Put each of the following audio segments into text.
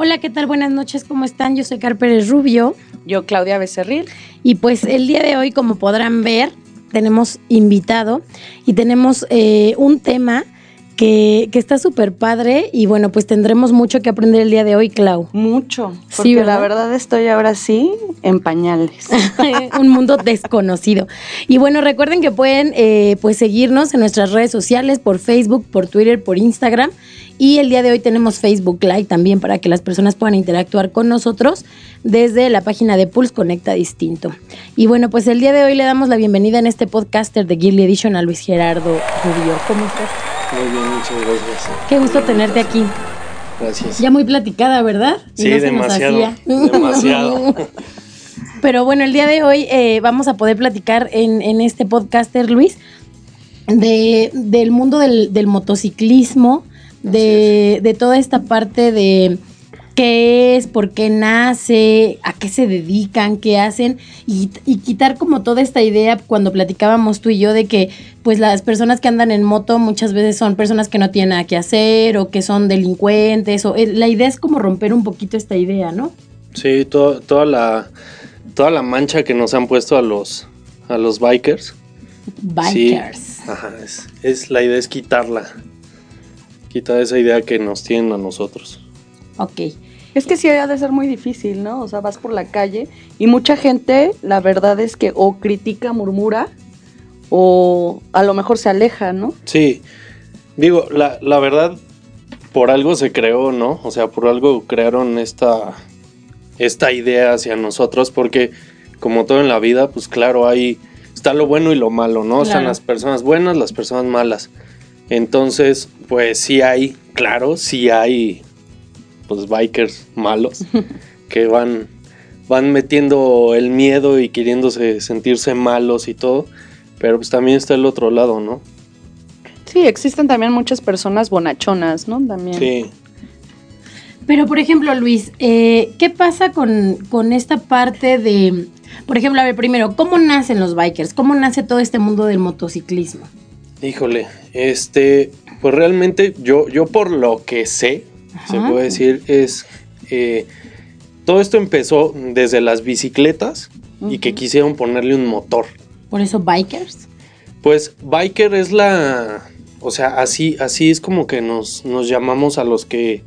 Hola, ¿qué tal? Buenas noches, ¿cómo están? Yo soy Car Pérez Rubio. Yo, Claudia Becerril. Y pues el día de hoy, como podrán ver, tenemos invitado y tenemos eh, un tema que, que está súper padre y bueno, pues tendremos mucho que aprender el día de hoy, Clau. Mucho. Porque Sí, la ¿verdad? estoy ahora sí en pañales. un mundo desconocido. Y bueno, recuerden que pueden eh, pues seguirnos en nuestras redes sociales, por Facebook, por Twitter, por Instagram. Y el día de hoy tenemos Facebook Live también para que las personas puedan interactuar con nosotros desde la página de Pulse Conecta Distinto. Y bueno, pues el día de hoy le damos la bienvenida en este podcaster de Guild Edition a Luis Gerardo Rubio. ¿Cómo estás? Muy bien, muchas gracias. Qué gusto tenerte aquí. Gracias. Ya muy platicada, ¿verdad? Sí, no demasiado, demasiado. Pero bueno, el día de hoy eh, vamos a poder platicar en, en este podcaster, Luis, de, del mundo del, del motociclismo, de, de toda esta parte de qué es, por qué nace, a qué se dedican, qué hacen, y, y quitar como toda esta idea cuando platicábamos tú y yo de que pues las personas que andan en moto muchas veces son personas que no tienen nada que hacer o que son delincuentes, o eh, la idea es como romper un poquito esta idea, ¿no? Sí, to- toda la toda la mancha que nos han puesto a los a los bikers. Bikers. Sí, ajá, es, es- la idea es quitarla. Quitar esa idea que nos tienen a nosotros. Ok. Es que sí ha de ser muy difícil, ¿no? O sea, vas por la calle y mucha gente, la verdad es que o critica, murmura, o a lo mejor se aleja, ¿no? Sí, digo, la, la verdad, por algo se creó, ¿no? O sea, por algo crearon esta, esta idea hacia nosotros, porque como todo en la vida, pues claro, hay, está lo bueno y lo malo, ¿no? Están las personas buenas, las personas malas. Entonces, pues sí hay, claro, sí hay, pues bikers malos que van, van metiendo el miedo y queriéndose sentirse malos y todo, pero pues también está el otro lado, ¿no? Sí, existen también muchas personas bonachonas, ¿no? También. Sí. Pero, por ejemplo, Luis, eh, ¿qué pasa con, con esta parte de, por ejemplo, a ver, primero, ¿cómo nacen los bikers? ¿Cómo nace todo este mundo del motociclismo? Híjole, este, pues realmente yo, yo por lo que sé, se puede decir, es, eh, todo esto empezó desde las bicicletas y que quisieron ponerle un motor. Por eso, bikers. Pues biker es la, o sea, así, así es como que nos, nos llamamos a los que,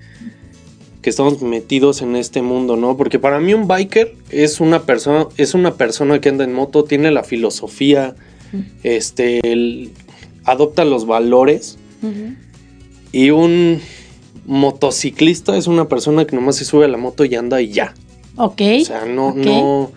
que estamos metidos en este mundo, ¿no? Porque para mí un biker es una persona, es una persona que anda en moto, tiene la filosofía, este, el- adopta los valores y un motociclista es una persona que nomás se sube a la moto y anda y ya. Ok. O sea, no, no,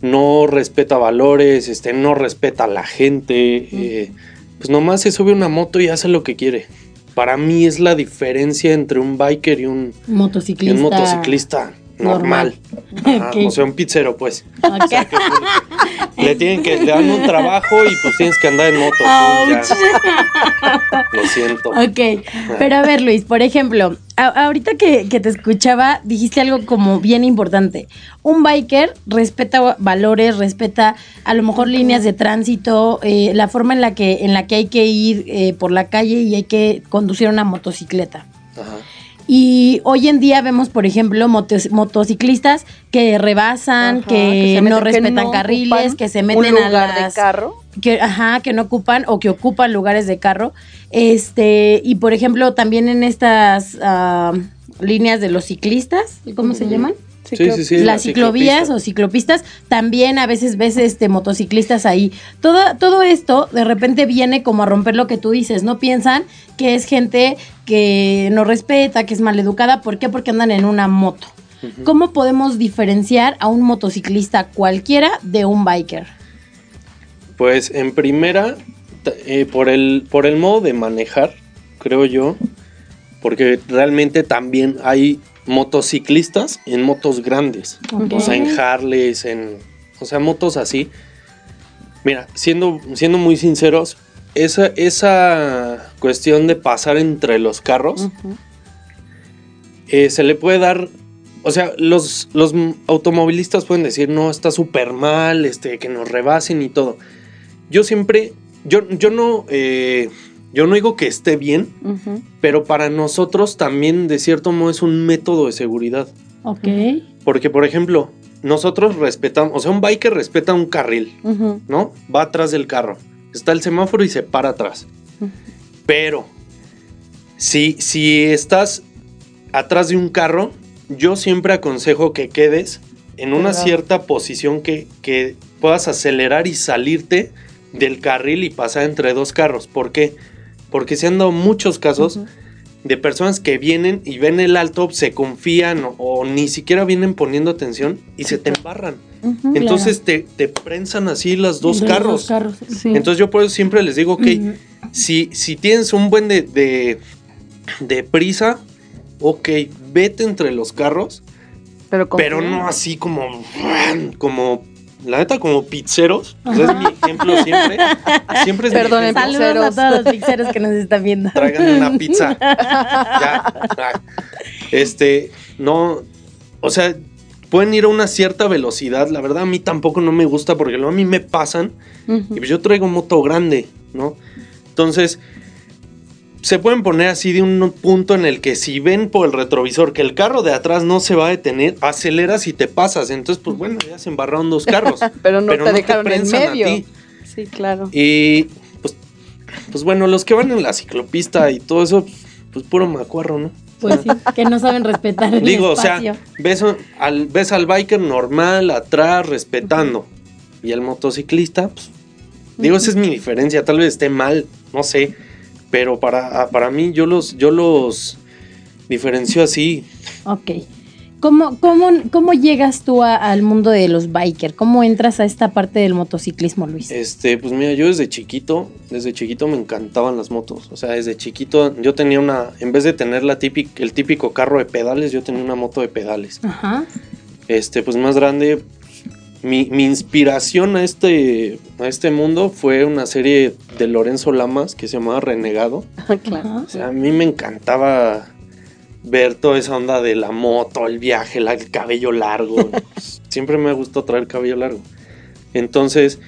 no respeta valores, este, no respeta a la gente. eh, pues nomás se sube a una moto y hace lo que quiere. Para mí es la diferencia entre un biker y un, y Motociclista. un motociclista normal. Ajá. O sea, un pizzero, pues. Ok. Le tienen que, le dan un trabajo y pues tienes que andar en moto. Lo siento. Ok, pero a ver Luis, por ejemplo, a- ahorita que, que te escuchaba, dijiste algo como bien importante. Un biker respeta valores, respeta a lo mejor líneas de tránsito, eh, la forma en la que, en la que hay que ir eh, por la calle y hay que conducir una motocicleta. Ajá. Y hoy en día vemos, por ejemplo, motos- motociclistas que rebasan, Ajá, que, no respetan no carriles, que se un meten a las de carro. que, ajá, que no ocupan o que ocupan lugares de carro. Este, y por ejemplo, también en estas ah, líneas de los ciclistas, ¿cómo se llaman? Sí, sí, sí. las la ciclovías ciclopista. o ciclopistas, también a veces ves este motociclistas ahí. Todo, todo esto de repente viene como a romper lo que tú dices, ¿no? Piensan que es gente que no respeta, que es maleducada, ¿por qué? Porque andan en una moto. ¿Cómo podemos diferenciar a un motociclista cualquiera de un biker? Pues en primera, eh, por, el, por el modo de manejar, creo yo, Porque realmente también hay motociclistas en motos grandes. O sea, en Harleys, en. O sea, motos así. Mira, siendo, siendo muy sinceros, esa, esa cuestión de pasar entre los carros eh, se le puede dar. O sea, los, los automovilistas pueden decir, no, está súper mal, este, que nos rebasen y todo. Yo siempre. Yo, yo no. eh, yo no digo que esté bien, pero para nosotros también, de cierto modo, es un método de seguridad. Ok. Porque, por ejemplo, nosotros respetamos, o sea, un biker respeta un carril. ¿no? Va atrás del carro. Está el semáforo y se para atrás. Pero, si, si estás atrás de un carro, yo siempre aconsejo que quedes en una cierta posición que, que puedas acelerar y salirte del carril y pasar entre dos carros. ¿Por qué? Porque se han dado muchos casos de personas que vienen y ven el alto, se confían o, o ni siquiera vienen poniendo atención y se te embarran. Entonces te, te prensan así las dos De carros. Los carros. Sí. Entonces yo por eso siempre les digo, ok, si, si tienes un buen de, de, de prisa, ok, vete entre los carros, pero, pero no así como, como, la neta, como pizzeros. O sea, es mi ejemplo siempre. Siempre es mi Perdonen, ejemplo. Saludos a todos los pizzeros que nos están viendo. tráiganme una pizza. ya. Este, no, o sea, pueden ir a una cierta velocidad. La verdad, a mí tampoco no me gusta porque luego a mí me pasan y pues yo traigo moto grande, ¿no? Entonces, se pueden poner así de un punto en el que si ven por el retrovisor que el carro de atrás no se va a detener, aceleras y te pasas. Entonces, pues bueno, ya se embarraron dos carros. Pero no te dejaron en prensan a medio. ti. Sí, claro. Y pues, pues bueno, los que van en la ciclopista y todo eso, pues puro macuarro, ¿no? Pues sí, que no saben respetar el Digo, o sea, espacio. ves al, ves al biker normal, atrás, respetando. Y el motociclista, pues, digo, esa es mi diferencia, tal vez esté mal, no sé. Pero para, para mí, yo los, yo los diferencio así. Ok. ¿Cómo, cómo, cómo llegas tú a- al mundo de los biker? ¿Cómo entras a esta parte del motociclismo, Luis? Este, pues mira, yo desde chiquito, desde chiquito me encantaban las motos. O sea, desde chiquito yo tenía una, en vez de tener la típica, el típico carro de pedales, yo tenía una moto de pedales. Ajá. Este, pues más grande, mi, mi inspiración a este, a este mundo fue una serie de Lorenzo Lamas que se llamaba Renegado. claro. Ajá. O sea, a mí me encantaba ver toda esa onda de la moto, el viaje, la- el cabello largo. Siempre me ha gustado traer cabello largo. Entonces,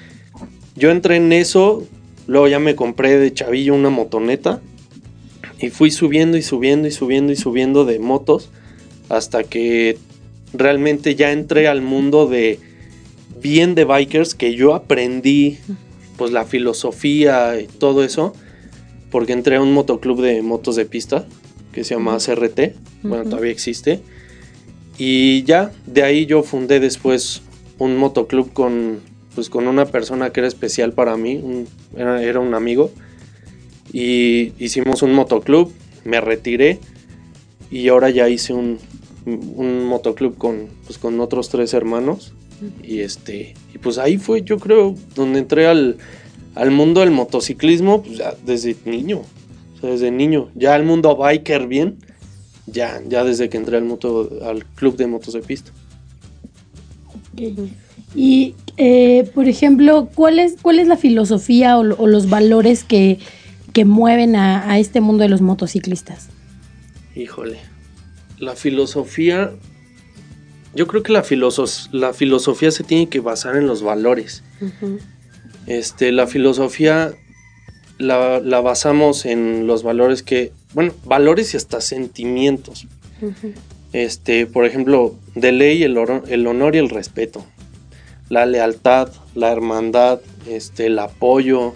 yo entré en eso, luego ya me compré de chavillo una motoneta y fui subiendo y subiendo y subiendo y subiendo de motos hasta que realmente ya entré al mundo de bien de bikers que yo aprendí pues la filosofía y todo eso porque entré a un motoclub de motos de pista que se llama CRT, bueno, todavía existe. Y ya, de ahí yo fundé después un motoclub con, pues, con una persona que era especial para mí, un- era, era un amigo. Y hicimos un motoclub, me retiré y ahora ya hice un, un motoclub con, pues, con otros tres hermanos. Y este, y pues ahí fue, yo creo, donde entré al, al mundo del motociclismo, pues ya desde niño. O sea, desde niño. Ya al mundo biker bien. Ya, ya desde que entré al moto, al club de motos de pista. Ok. Y, eh, por ejemplo, ¿cuál es, cuál es la filosofía o, lo- o los valores que, que mueven a, a este mundo de los motociclistas? Híjole. La filosofía. Yo creo que la, filoso- la filosofía se tiene que basar en los valores. Este, la filosofía la, la basamos en los valores que. Bueno, valores y hasta sentimientos. Este, por ejemplo, de ley el, el honor y el respeto, la lealtad, la hermandad, este, el apoyo,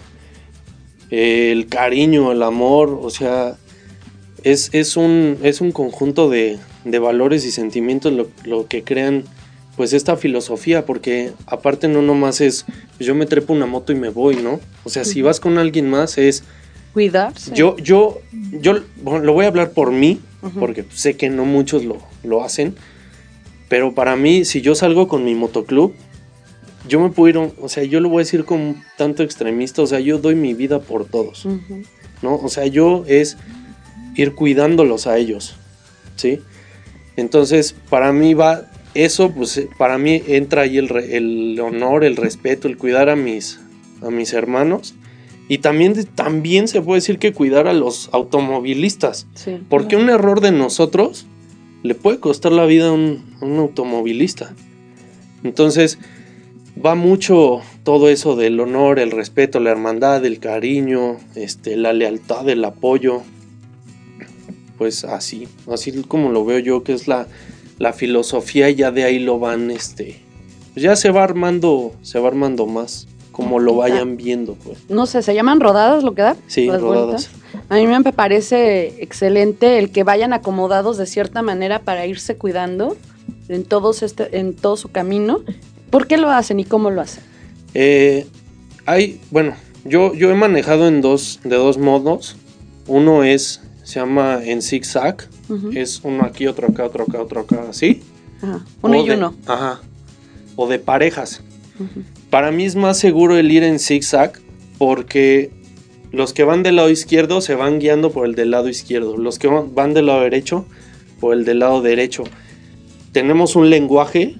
el cariño, el amor, o sea, es, es, un, es un conjunto de, de valores y sentimientos lo, lo que crean pues esta filosofía, porque aparte no nomás es pues, yo me trepo una moto y me voy, ¿no? O sea, si vas con alguien más es Cuidarse. yo, yo, yo bueno, lo voy a hablar por mí, Ujú. porque sé que no muchos lo, lo hacen, pero para mí, si yo salgo con mi motoclub, yo me puedo ir, o sea, yo lo voy a decir como tanto extremista, o sea, yo doy mi vida por todos. ¿no? O sea, yo es ir cuidándolos a ellos, ¿sí? Entonces, para mí va, eso, pues para mí entra ahí el, el honor, el respeto, el cuidar a mis, a mis hermanos. Y también, también se puede decir que cuidar a los automovilistas. Sí. Porque un error de nosotros le puede costar la vida a un, a un automovilista. Entonces, va mucho todo eso del honor, el respeto, la hermandad, el cariño, este, la lealtad, el apoyo. Pues así, así como lo veo yo, que es la, la filosofía, y ya de ahí lo van, este, pues ya se va armando, se va armando más, como lo vayan viendo, pues. No sé, ¿se llaman rodadas lo que da? Sí, Las rodadas. vueltas. A mí me parece excelente el que vayan acomodados de cierta manera para irse cuidando en, todos este, en todo su camino. ¿Por qué lo hacen y cómo lo hacen? Eh, hay, bueno, yo, yo he manejado en dos, de dos modos. Uno es, se llama en zigzag. Ujú. Es uno aquí, otro acá, otro acá, otro acá, así. Ajá, Uno O y de- uno. Ajá. O de parejas. Para mí es más seguro el ir en zigzag porque los que van del lado izquierdo se van guiando por el del lado izquierdo. Los que van del lado derecho por el del lado derecho. Tenemos un lenguaje,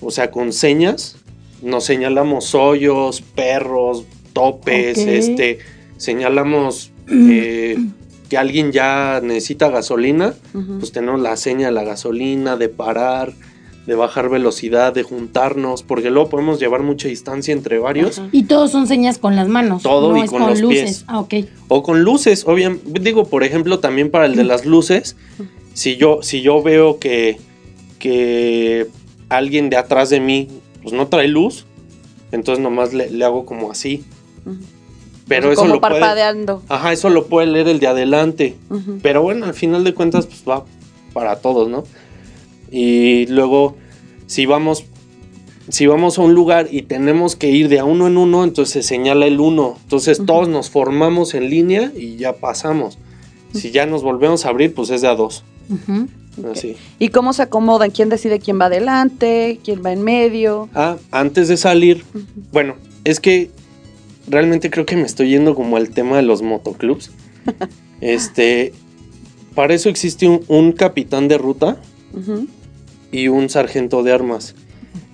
o sea, con señas. Nos señalamos hoyos, perros, topes, este, señalamos eh, que alguien ya necesita gasolina pues tenemos la seña de la gasolina, de parar, de bajar velocidad, de juntarnos, porque luego podemos llevar mucha distancia entre varios. Ajá. Y todos son señas con las manos. Todo no y con con, los luces. pies. Ah, ok. O con luces, obviamente, digo, por ejemplo, también para el de las luces, si yo, si yo veo que, que alguien de atrás de mí pues no trae luz, entonces nomás le, le hago como así. Ujú. Pero O sea, eso como lo puede... Ajá, eso lo puede leer el de adelante. Pero bueno, al final de cuentas, pues va para todos, ¿no? Y luego, si vamos, si vamos a un lugar y tenemos que ir de a uno en uno, entonces se señala el uno. Entonces todos nos formamos en línea y ya pasamos. Si ya nos volvemos a abrir, pues es de a dos. Así. ¿Y cómo se acomodan? ¿Quién decide quién va adelante? ¿Quién va en medio? Ah, antes de salir, bueno, es que realmente creo que me estoy yendo como al tema de los motoclubs. este, para eso existe un- un capitán de ruta y un sargento de armas.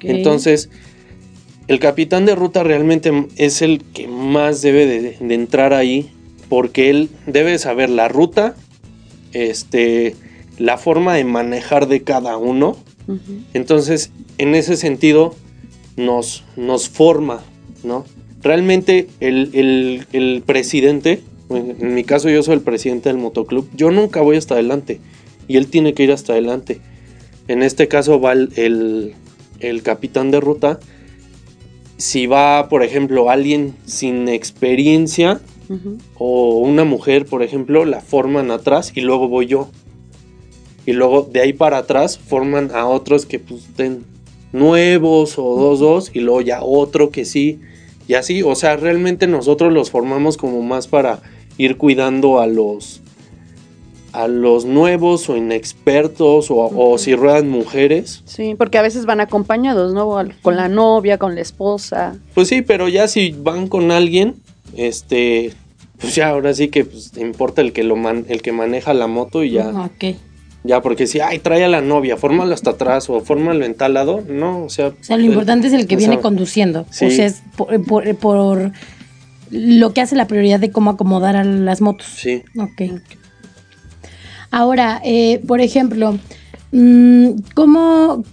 Entonces, el capitán de ruta realmente es el que más debe de, de entrar ahí porque él debe saber la ruta, este, la forma de manejar de cada uno. Entonces, en ese sentido, nos, nos forma, ¿no? Realmente el, el- el presidente, en mi caso yo soy el presidente del motoclub, yo nunca voy hasta adelante y él tiene que ir hasta adelante. En este caso va el, el- el capitán de ruta. Si va, por ejemplo, alguien sin experiencia o una mujer, por ejemplo, la forman atrás y luego voy yo. Y luego de ahí para atrás forman a otros que pues estén nuevos o dos, dos, y luego ya otro que sí. Y así, o sea, realmente nosotros los formamos como más para ir cuidando a los a los nuevos o inexpertos o, si ruedan mujeres. Sí, porque a veces van acompañados, ¿no? Con la novia, con la esposa. Pues sí, pero ya si van con alguien, este, pues ya ahora sí que pues, importa el que lo man- el que maneja la moto y ya. Ok. Ya, porque si, ay, trae a la novia, fórmalo hasta atrás o fórmalo en tal lado, no, o sea. O sea, lo importante es el que viene sea, conduciendo. sí. O sea, es por, por- por lo que hace la prioridad de cómo acomodar a las motos. Sí. Ok. Ahora, eh, por ejemplo, mm, ¿cómo,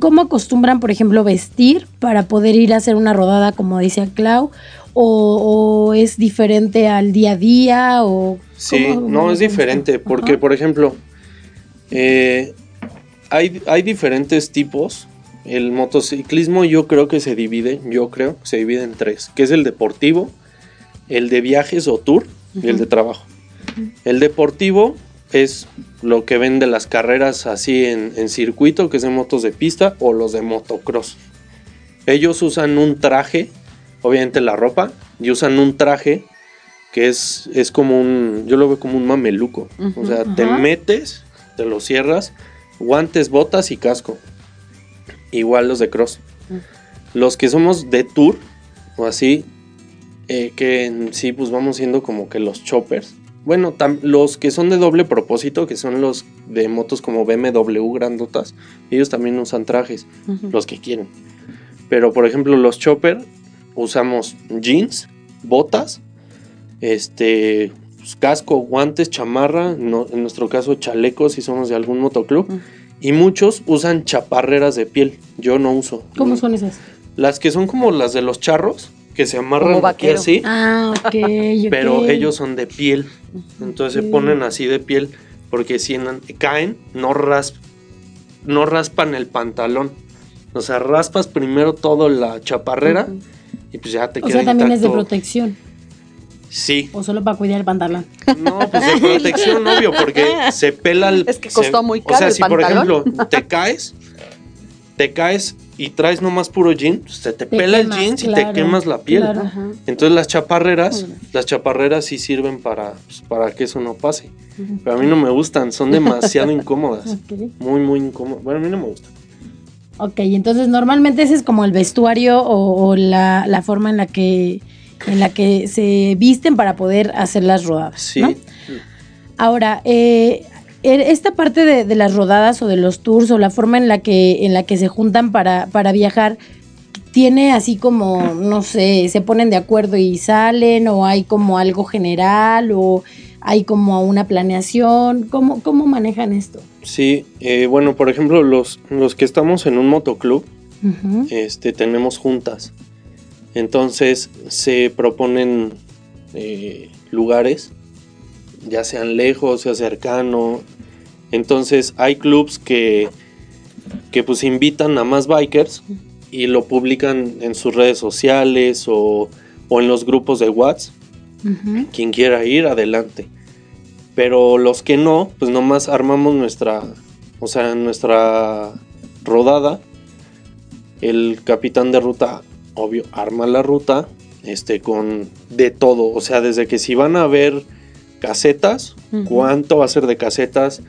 ¿cómo acostumbran, por ejemplo, vestir para poder ir a hacer una rodada, como decía Clau? ¿O, o es diferente al día a día? O Sí, no, es diferente, porque, Ajá. por ejemplo, eh, hay, hay diferentes tipos. El motociclismo yo creo que se divide, yo creo, que se divide en tres, que es el deportivo, el de viajes o tour y el de trabajo. El deportivo es lo que ven de las carreras así en, en circuito, que es de motos de pista, o los de motocross. Ellos usan un traje, obviamente la ropa, y usan un traje que es, es como un, yo lo veo como un mameluco. Ujú, o sea, te metes, te lo cierras, guantes, botas y casco. Igual los de cross. Ujú. Los que somos de tour, o así, eh, que en sí pues vamos siendo como que los choppers. Bueno, los que son de doble propósito, que son los de motos como BMW grandotas, ellos también usan trajes, los que quieren. Pero por ejemplo, los chopper usamos jeans, botas, este pues, casco, guantes, chamarra, no- en nuestro caso chalecos si somos de algún motoclub. Y muchos usan chaparreras de piel. Yo no uso. ¿Cómo No. son esas? Las que son como las de los charros, que se amarran aquí así. Ah, ok. ok. Pero ellos son de piel. Entonces se ponen así de piel. Porque si en- caen, no, rasp- no raspan el pantalón. O sea, raspas primero todo la chaparrera y pues ya te O queda sea, también es de protección. Sí. O solo para cuidar el pantalón. No, pues de protección, obvio, porque se pela el. Es que se- costó muy O caro sea, el si por ejemplo te caes, te caes y traes nomás puro jean, pues, se te, Te pela quemas, el jeans y te quemas la piel. claro. Entonces las chaparreras, las chaparreras sí sirven para, pues, para que eso no pase. Pero a mí no me gustan, son demasiado incómodas. Muy, muy incómodas. Bueno, a mí no me gustan. Ok, entonces normalmente ese es como el vestuario o, o la, la forma en la que en la que se visten para poder hacer las rodadas. Sí. ¿no? Ahora, eh, er- esta parte de, de las rodadas o de los tours o la forma en la que, en la que se juntan para, para viajar, tiene así como, no sé, se ponen de acuerdo y salen, o hay como algo general, o hay como una planeación. ¿Cómo, cómo manejan esto? Sí, eh, bueno, por ejemplo, los, los que estamos en un motoclub, este, tenemos juntas. Entonces se proponen eh, lugares, ya sean lejos, sea cercano. Entonces hay clubs que, que pues invitan a más bikers y lo publican en sus redes sociales o, o en los grupos de WhatsApp. Quien quiera ir, adelante. Pero los que no, pues nomás armamos nuestra, o sea, nuestra rodada. El capitán de ruta, obvio, arma la ruta, este, con de todo. O sea, desde que si van a ver casetas, cuánto va a ser de casetas,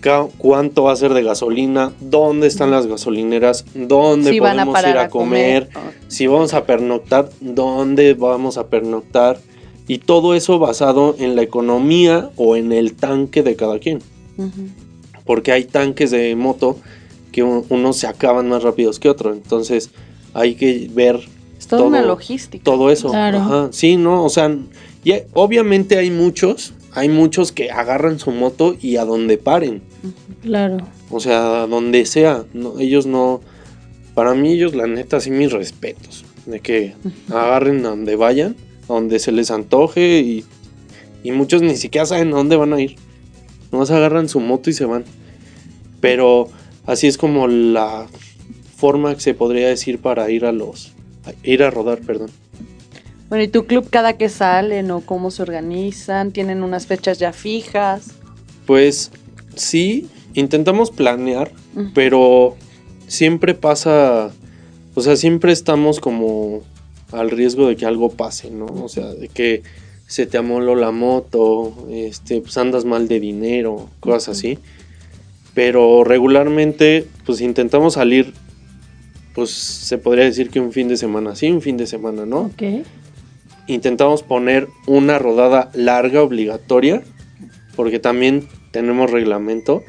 ca- cuánto va a ser de gasolina, dónde están las gasolineras, dónde Si van a podemos ir a, a comer. comer, si vamos a pernoctar, dónde vamos a pernoctar. Y todo eso basado en la economía o en el tanque de cada quien. Porque hay tanques de moto que un- unos se acaban más rápidos que otros. Entonces hay que ver Es toda una Todo- logística. todo eso. Claro. Ajá, Sí, ¿no? O sea, y hay- obviamente hay muchos, hay muchos que agarran su moto y a donde paren. Claro. O sea, a donde sea. No, ellos no. Para mí, ellos, la neta, sí, mis respetos. De que agarren a donde vayan, a donde se les antoje y, y muchos ni siquiera saben a dónde van a ir. Nomás agarran su moto y se van. Pero así es como la forma que se podría decir para ir a los. a ir a rodar, perdón. Bueno, ¿y tu club cada que salen o cómo se organizan? ¿Tienen unas fechas ya fijas? Pues sí, intentamos planear, pero siempre pasa, o sea, siempre estamos como al riesgo de que algo pase, ¿no? O sea, de que se te amoló la moto, este, pues andas mal de dinero, cosas así. Pero regularmente, pues intentamos salir, pues se podría decir que un fin de semana sí, un fin de semana no Ok. intentamos poner una rodada larga obligatoria, porque también tenemos reglamento,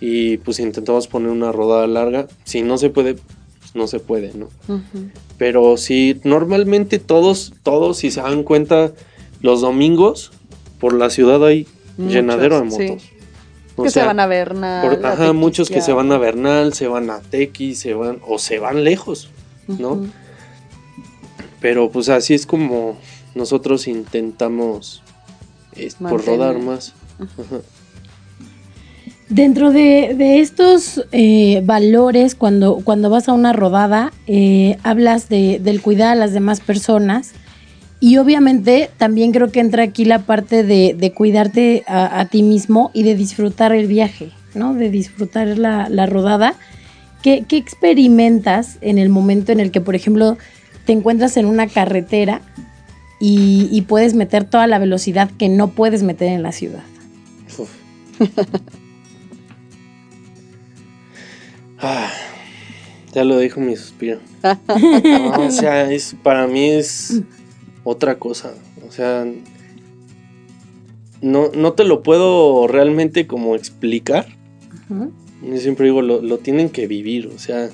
y pues intentamos poner una rodada larga. Si no se puede, pues no se puede, ¿no? Pero si normalmente todos, todos, si se dan cuenta, los domingos por la ciudad hay Muchos, llenadero de sí. O que sea, se van a Bernal. por- a ajá, muchos que se van a Bernal, se van a Tequi, se van, o se van lejos, ¿no? Pero pues así es como nosotros intentamos es, por rodar más. Ajá. Dentro de, de estos eh, valores, cuando, cuando vas a una rodada, eh, hablas de, del cuidar a las demás personas y obviamente también creo que entra aquí la parte de, de cuidarte a, a ti mismo y de disfrutar el viaje, ¿no? De disfrutar la, la rodada. ¿Qué, ¿Qué experimentas en el momento en el que, por ejemplo, te encuentras en una carretera y, y puedes meter toda la velocidad que no puedes meter en la ciudad? Uf. Ah, ya lo dijo mi suspiro. No, o sea, es, para mí es otra cosa. O sea, no, no te lo puedo realmente como explicar. Yo siempre digo, lo, lo tienen que vivir, o sea,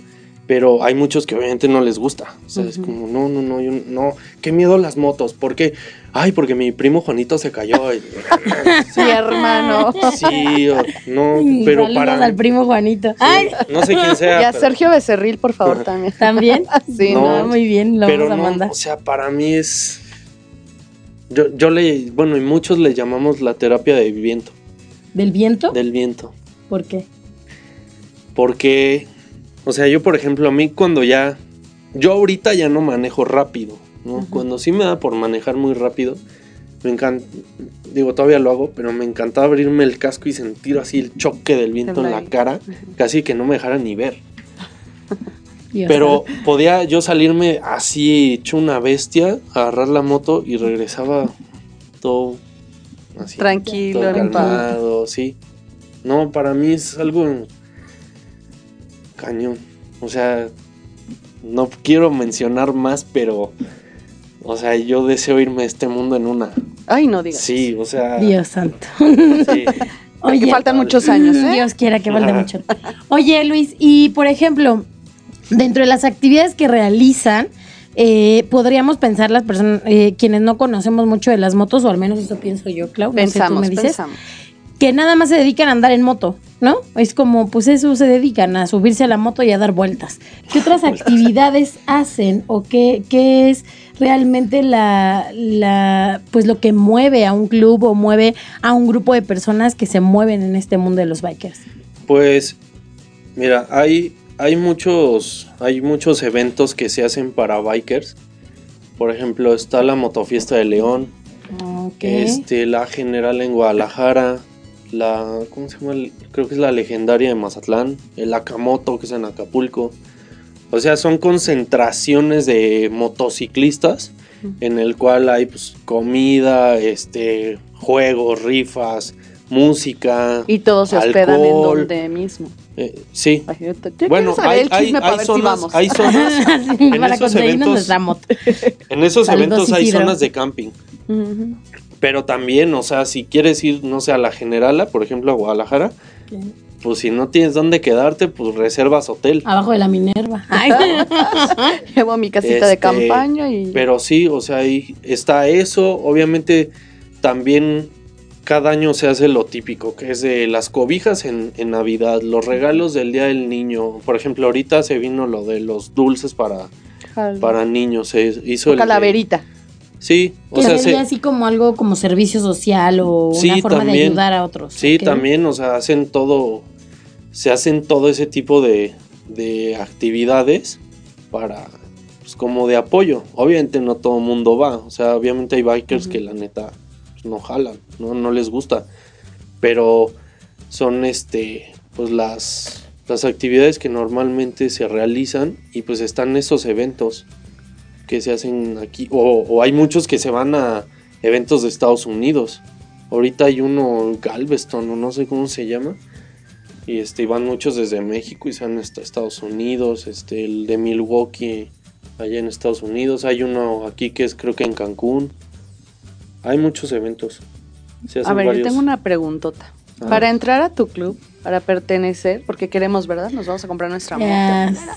pero hay muchos que obviamente no les gusta. O sea, es como, no, no, no, yo no, qué miedo las motos, ¿por qué? Ay, porque mi primo Juanito se cayó. y- Sí, hermano. sí, o- no, pero saludos para... al primo Juanito. Ay, No sé quién sea. Y a pero- Sergio Becerril, por favor, también. ¿también? Sí, No, No, muy bien, lo pero vamos a no, mandar. o sea, para mí es... Yo, yo le, bueno, y muchos le llamamos la terapia de viento, ¿Del viento? del viento. ¿Por qué? Porque, o sea, yo por ejemplo, a mí cuando ya, yo ahorita ya no manejo rápido, ¿no? Cuando sí me da por manejar muy rápido, me encanta, digo, todavía lo hago, pero me encantaba abrirme el casco y sentir así el choque del viento en la cara, casi que no me dejara ni ver. Dios Pero podía yo salirme así hecho una bestia, agarrar la moto y regresaba todo así. Tranquilo, todo calmado, sí. No, para mí es algo cañón. O sea, no quiero mencionar más, pero o sea, yo deseo irme a este mundo en una. Ay, no digas. Sí, o sea, Dios santo. sí. Oye, que faltan muchos años, ¿eh? Dios quiera que falte mucho. Oye, Luis, y por ejemplo, dentro de las actividades que realizan, eh, podríamos pensar las personas, eh, quienes no conocemos mucho de las motos, o al menos eso pienso yo, Clau, no sé, tú Pensamos, me dices, pensamos. que nada más se dedican a andar en moto, ¿no? Es como, pues eso se dedican a subirse a la moto y a dar vueltas. ¿Qué otras actividades hacen o qué, qué es realmente la, la, pues lo que mueve a un club o mueve a un grupo de personas que se mueven en este mundo de los bikers? Pues, mira, hay, hay muchos, hay muchos eventos que se hacen para bikers. Por ejemplo, está la Motofiesta de León, Ok. este, la General en Guadalajara, la, ¿cómo se llama? Creo que es la legendaria de Mazatlán, el Akamoto que es en Acapulco. O sea, son concentraciones de motociclistas en el cual hay pues comida, este, juegos, rifas, música. Y todos se hospedan en alcohol. donde mismo. Eh, sí. Yo Bueno, hay, el hay, hay ver zonas, si hay zonas, Sí, en para esos eventos- en esos Saludos, eventos hay zonas de camping. Pero también, o sea, si quieres ir, no sé, a la Generala, por ejemplo, a Guadalajara, pues si no tienes dónde quedarte, pues reservas hotel. Abajo de la Minerva. Ay. Llevo mi casita de Este, campaña y. Pero sí, o sea, ahí está eso. Obviamente, también cada año se hace lo típico, que es de las cobijas en, en Navidad, los regalos del Día del Niño. Por ejemplo, ahorita se vino lo de los dulces para, Jalo. para niños. Se hizo el de- calaverita. Sí, o que sea, sería se- así como algo como servicio social o Sí, una forma de ayudar a otros. Sí, también, o sea, hacen todo, se hacen todo ese tipo de, de actividades para, pues como de apoyo. Obviamente no todo el mundo va, o sea, obviamente hay bikers que la neta no jalan, no, no les gusta, pero son este, pues las, las actividades que normalmente se realizan y pues están esos eventos que se hacen aquí, o, hay muchos que se van a eventos de Estados Unidos. Ahorita hay uno Galveston, o no sé cómo se llama. Y este, van muchos desde México y se van hasta Estados Unidos. Este, el de Milwaukee, allá en Estados Unidos. Hay uno aquí que es creo que en Cancún. Hay muchos eventos. Se A ver, yo tengo una preguntota. Ah. Para entrar a tu club, para pertenecer, porque queremos, ¿verdad? Nos vamos a comprar nuestra moto.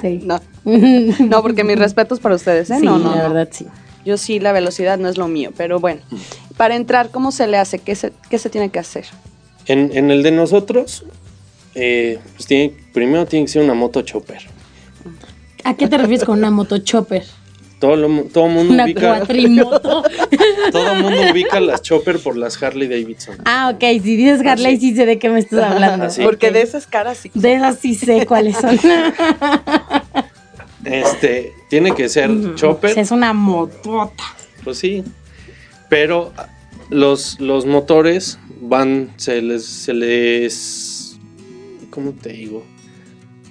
Sí. No, no, porque mis respetos para ustedes, ¿eh? Sí, no, no, la no. verdad sí. Yo sí, la velocidad no es lo mío, pero bueno. Para entrar, ¿cómo se le hace? ¿Qué se, qué se tiene que hacer? En, en el de nosotros, eh, pues tiene, primero tiene que ser una moto chopper. ¿A qué te refieres con una moto chopper? Todo el todo mundo Una ubica, cuatrimoto. todo mundo ubica las chopper por las Harley Davidson. ah, ok. Si dices Harley, sí sé de qué me estás hablando. Así. Porque de esas caras sí. De esas sí sé cuáles son. Este, tiene que ser chopper. es una motota. Pues sí. Pero los, los motores van, se les, se les. ¿Cómo te digo?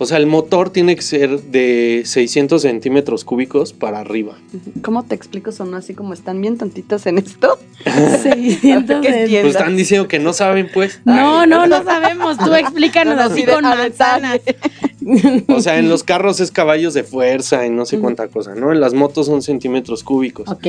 O sea, el motor tiene que ser de 600 centímetros cúbicos para arriba. ¿Cómo te explico? Son así como están bien tantitas en esto. 600 ¿Qué de- entiendes? Pues están diciendo que no saben, pues. No, no, no sabemos. Tú explícanos No, no, así con manzanas. O sea, en los carros es caballos de fuerza y no sé cuánta cosa, ¿no? En las motos son centímetros cúbicos. Ok.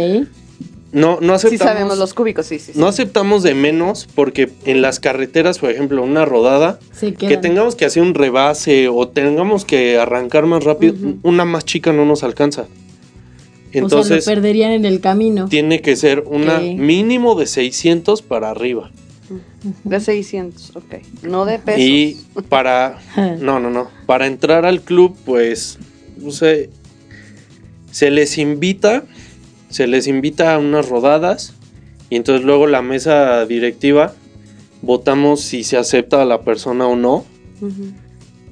No, no Sí aceptamos. sabemos los cúbicos, sí, sí. sí. No aceptamos de menos porque en las carreteras, por ejemplo, una rodada, que tengamos que hacer un rebase o tengamos que arrancar más rápido, una más chica no nos alcanza. o sea, Entonces, lo perderían en el camino. tiene que ser una mínimo de 600 para arriba. De 600, ok. No de pesos. Y para no, no, no, para entrar al club, pues no sé, se les invita, se les invita a unas rodadas y entonces luego la mesa directiva votamos si se acepta a la persona o no.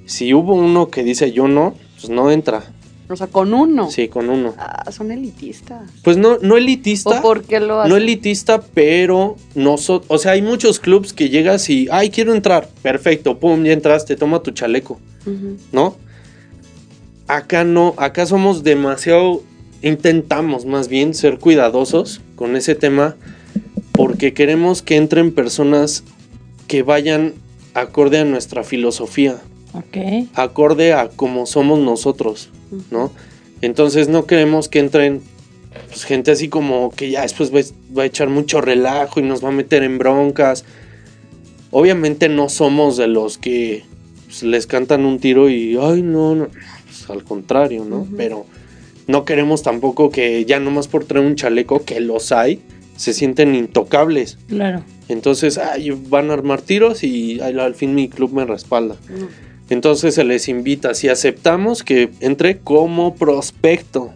Si hubo uno que dice yo no, pues no entra. O sea, con uno. Sí, con uno. Ah, son elitistas. Pues no, no elitista. ¿O por qué lo hacen? No elitista, pero no so- o sea, hay muchos clubs que llegas y, ay, quiero entrar, perfecto, pum, ya entraste, toma tu chaleco. ¿no? Acá no, acá somos demasiado, intentamos más bien ser cuidadosos con ese tema, porque queremos que entren personas que vayan acorde a nuestra filosofía, Ok. acorde a como somos nosotros, ¿no? Entonces no queremos que entren pues, gente así como que ya después va, va a echar mucho relajo y nos va a meter en broncas. Obviamente no somos de los que pues, les cantan un tiro y, ay, no, no, pues, al contrario, ¿no? Pero no queremos tampoco que ya nomás por traer un chaleco, que los hay, se sienten intocables. Claro. Entonces, ay, van a armar tiros y ay, al fin mi club me respalda. No. Entonces se les invita, si aceptamos que entre como prospecto.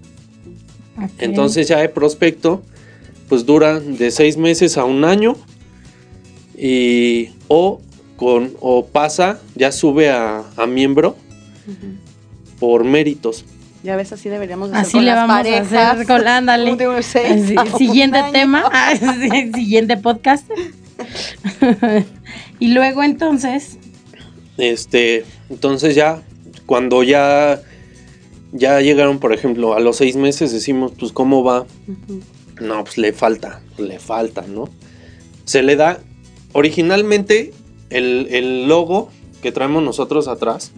Entonces ya de prospecto, pues dura de seis meses a un año. Y o con o pasa, ya sube a, a miembro por méritos. Ya ves, así deberíamos de hacer Así con le las vamos parejas. a hacer con ándale. Así, siguiente tema, siguiente podcast. y luego entonces, Este, entonces ya, cuando ya, ya llegaron, por ejemplo, a los seis meses, decimos, pues, ¿cómo va? No, pues le falta, le falta, ¿no? Se le da, originalmente, el, el logo que traemos nosotros atrás,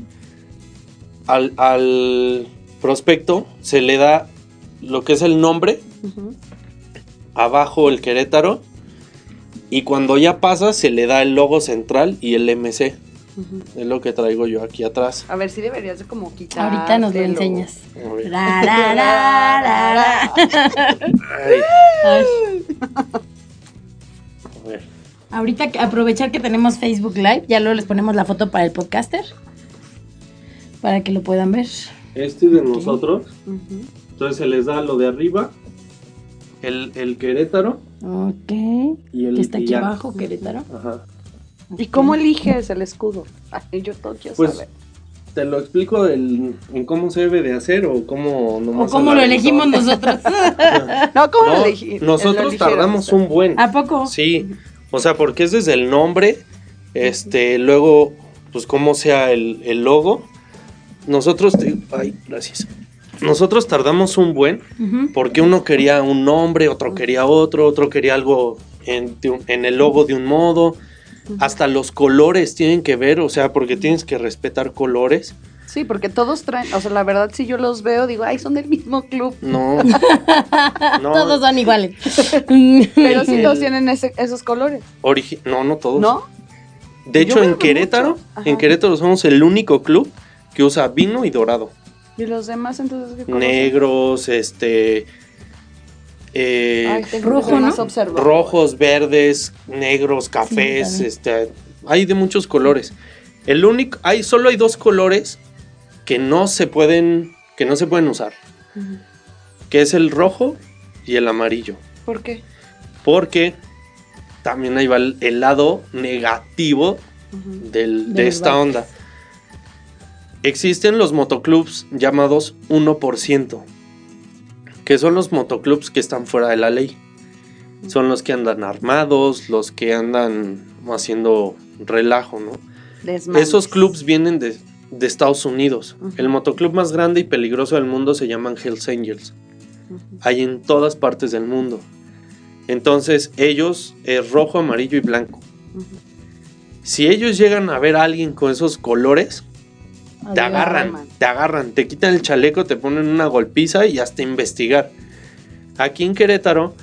al, al prospecto se le da lo que es el nombre, abajo el Querétaro, y cuando ya pasa se le da el logo central y el MC, es lo que traigo yo aquí atrás. A ver, si deberías de como quitar. ahorita nos lo enseñas. Ay, Ay, a ver. Ahorita aprovechar que tenemos Facebook Live, ya luego les ponemos la foto para el podcaster. Para que lo puedan ver. Este es de nosotros. Entonces se les da lo de arriba, el, el Querétaro Ok. y el Que está aquí ya. abajo, Querétaro. Ajá. ¿Y cómo eliges el escudo? Ay, yo todo quiero Pues saber. te lo explico el- en cómo se debe de hacer o cómo O cómo lo elegimos todo. nosotros. No, ¿cómo No, lo elegí? nosotros lo tardamos un buen. ¿A poco? Sí, o sea, porque es desde el nombre, este, luego, pues cómo sea el, el logo. Nosotros, te- ay, gracias. Nosotros tardamos un buen, porque uno quería un nombre, otro quería otro, otro quería algo en, el logo de un modo. Hasta los colores tienen que ver, o sea, porque tienes que respetar colores. Sí, porque todos traen, o sea, la verdad, si yo los veo, digo, ay, son del mismo club. No. no, Todos son iguales. Pero sí todos tienen ese- esos colores, origi- no, no todos. ¿no? De hecho, en Querétaro, en Querétaro somos el único club que usa vino y dorado. Y los demás, entonces, ¿qué? Negros, este. eh, Ay, Rojo, ¿no? rojos, verdes, negros, cafés, este. Hay de muchos colores. El único. Hay, solo hay dos colores que no se pueden. que no se pueden usar. Que es el rojo y el amarillo. ¿Por qué? Porque también ahí va el, el lado negativo del- de esta onda. Existen los motoclubs llamados 1%, que son los motoclubs que están fuera de la ley. Son los que andan armados, los que andan haciendo relajo, ¿no? Desmanes. Esos clubs vienen de, de Estados Unidos. El motoclub más grande y peligroso del mundo se llaman Hells Angels. Hay en todas partes del mundo. Entonces ellos es rojo, amarillo y blanco. Si ellos llegan a ver a alguien con esos colores, te agarran, man. te agarran, te quitan el chaleco, te ponen una golpiza y hasta investigar. Aquí en Querétaro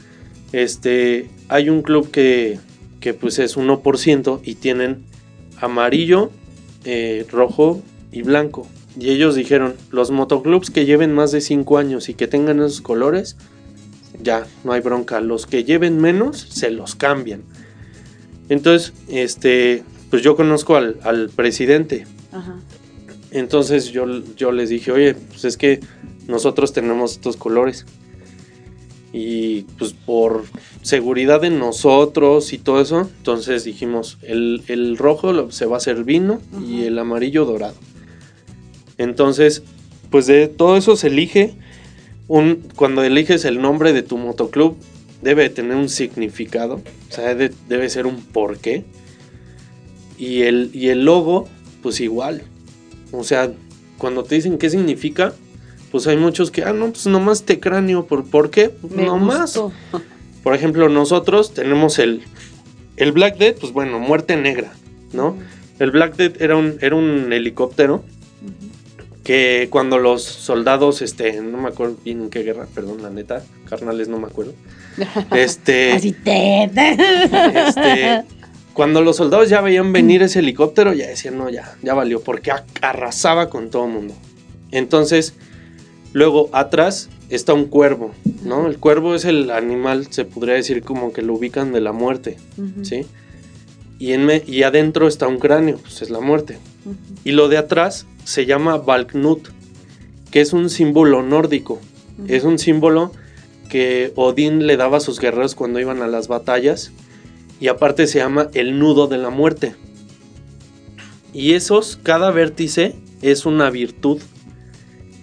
este, hay un club que, que pues es 1% y tienen amarillo, eh, rojo y blanco. Y ellos dijeron, los motoclubs que lleven más de 5 años y que tengan esos colores, ya, no hay bronca. Los que lleven menos, se los cambian. Entonces, este, pues yo conozco al, al presidente. Ajá. Entonces yo, yo les dije, oye, pues es que nosotros tenemos estos colores. Y pues por seguridad de nosotros y todo eso, entonces dijimos, el, el rojo se va a hacer vino y el amarillo dorado. Entonces, pues de todo eso se elige. Un, cuando eliges el nombre de tu motoclub, debe tener un significado. O sea, de- debe ser un porqué. Y el, y el logo, pues igual. O sea, cuando te dicen qué significa, pues hay muchos que, ah, no, pues nomás te cráneo. ¿Por, ¿por qué? Pues Me nomás. gustó. Por ejemplo, nosotros tenemos el, el Black Death, pues bueno, muerte negra, ¿no? El Black Death era un, era un helicóptero que cuando los soldados, este, no me acuerdo bien en qué guerra, perdón, la neta, carnales, no me acuerdo. Este, Así te. este, cuando los soldados ya veían venir ese helicóptero, ya decían, no, ya, ya valió, porque arrasaba con todo el mundo. Entonces, luego atrás está un cuervo, ¿no? El cuervo es el animal, se podría decir como que lo ubican de la muerte, ¿sí? Y, en me- y adentro está un cráneo, pues es la muerte. Y lo de atrás se llama Valknut, que es un símbolo nórdico. Es un símbolo que Odín le daba a sus guerreros cuando iban a las batallas. Y aparte se llama el nudo de la muerte. Y esos, cada vértice es una virtud.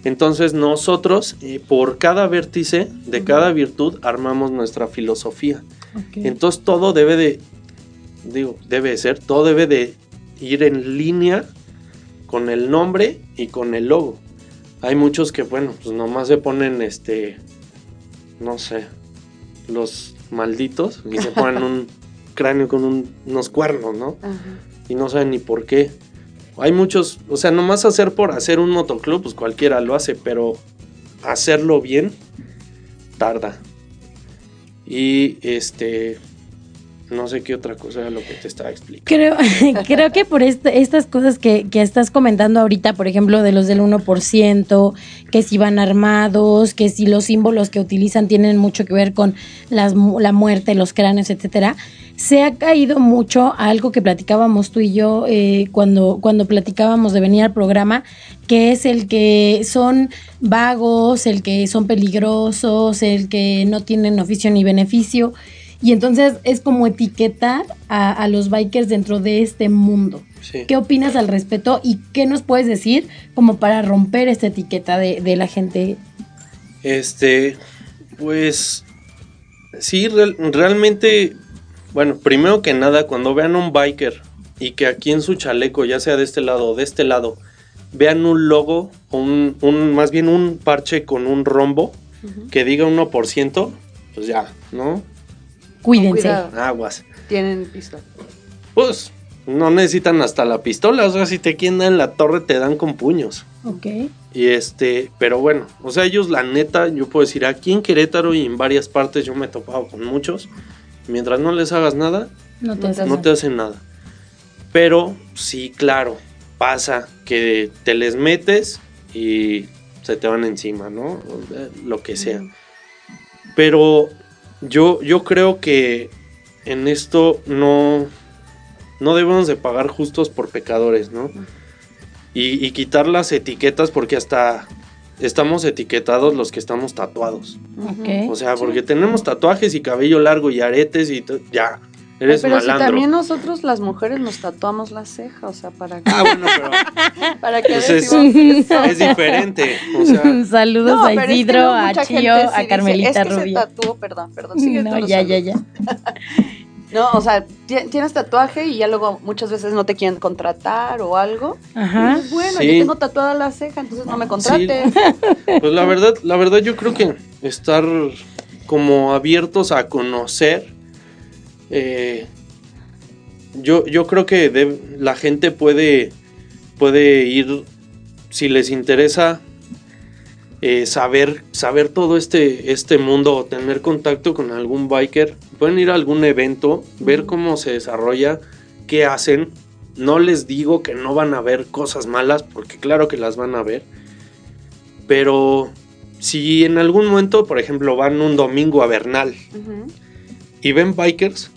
Entonces nosotros, eh, por cada vértice de cada virtud, armamos nuestra filosofía. Entonces todo debe de, digo, debe de ser, todo debe de ir en línea con el nombre y con el logo. Hay muchos que, bueno, pues nomás se ponen, este, no sé, los malditos y se ponen un cráneo con un- unos cuernos, ¿no? Ajá. Y no saben ni por qué. Hay muchos, o sea, nomás hacer por hacer un motoclub, pues cualquiera lo hace, pero hacerlo bien tarda. Y este, no sé qué otra cosa era lo que te estaba explicando. Creo, creo que por este- estas cosas que, que estás comentando ahorita, por ejemplo, de los del 1%, que si van armados, que si los símbolos que utilizan tienen mucho que ver con las, la muerte, los cráneos, etcétera, se ha caído mucho a algo que platicábamos tú y yo eh, cuando, cuando platicábamos de venir al programa, que es el que son vagos, el que son peligrosos, el que no tienen oficio ni beneficio. Y entonces es como etiquetar a, a los bikers dentro de este mundo. Sí. ¿Qué opinas al respecto y qué nos puedes decir como para romper esta etiqueta de, de la gente? Este, pues, sí, real- realmente, bueno, primero que nada, cuando vean un biker y que aquí en su chaleco, ya sea de este lado o de este lado, vean un logo, o un, un- más bien un parche con un rombo que diga 1%, pues ya, ¿no? Cuídense. Aguas. Tienen pistola. Pues no necesitan hasta la pistola, o sea, si te quieren dar en la torre te dan con puños. Ok. Y este, pero bueno, o sea, ellos la neta, yo puedo decir, aquí en Querétaro y en varias partes yo me he topado con muchos. Mientras no les hagas nada, No te No hacen nada. Pero sí, claro, pasa que te les metes y se te van encima, ¿no? Lo que sea. Pero yo, yo creo que en esto no, no debemos de pagar justos por pecadores, ¿no? Y, y quitar las etiquetas porque hasta estamos etiquetados los que estamos tatuados. Ok. O sea, porque tenemos tatuajes y cabello largo y aretes y ya, eres Pero malandro. si también nosotros las mujeres nos tatuamos la ceja, o sea, para que, Ah, bueno, pero para que pues veas es- es diferente. O sea, Saludos No, a pero es que Isidro, a sí a dice, Carmelita es que se Rubio. tatuó, perdón, perdón. No, ya, ya, ya. No, o sea, ti- tienes tatuaje y ya luego muchas veces no te quieren contratar o algo. Ajá. Dices, bueno, Sí. yo tengo tatuada la ceja, entonces no me contrates. pues la verdad, la verdad yo creo que estar como abiertos a conocer, eh, yo, yo creo que de- la gente puede, puede ir, si les interesa, eh, saber, saber todo este, este mundo o tener contacto con algún biker. Pueden ir a algún evento, ver cómo se desarrolla, qué hacen. No les digo que no van a ver cosas malas, porque claro que las van a ver. Pero si en algún momento, por ejemplo, van un domingo a Bernal y ven bikers,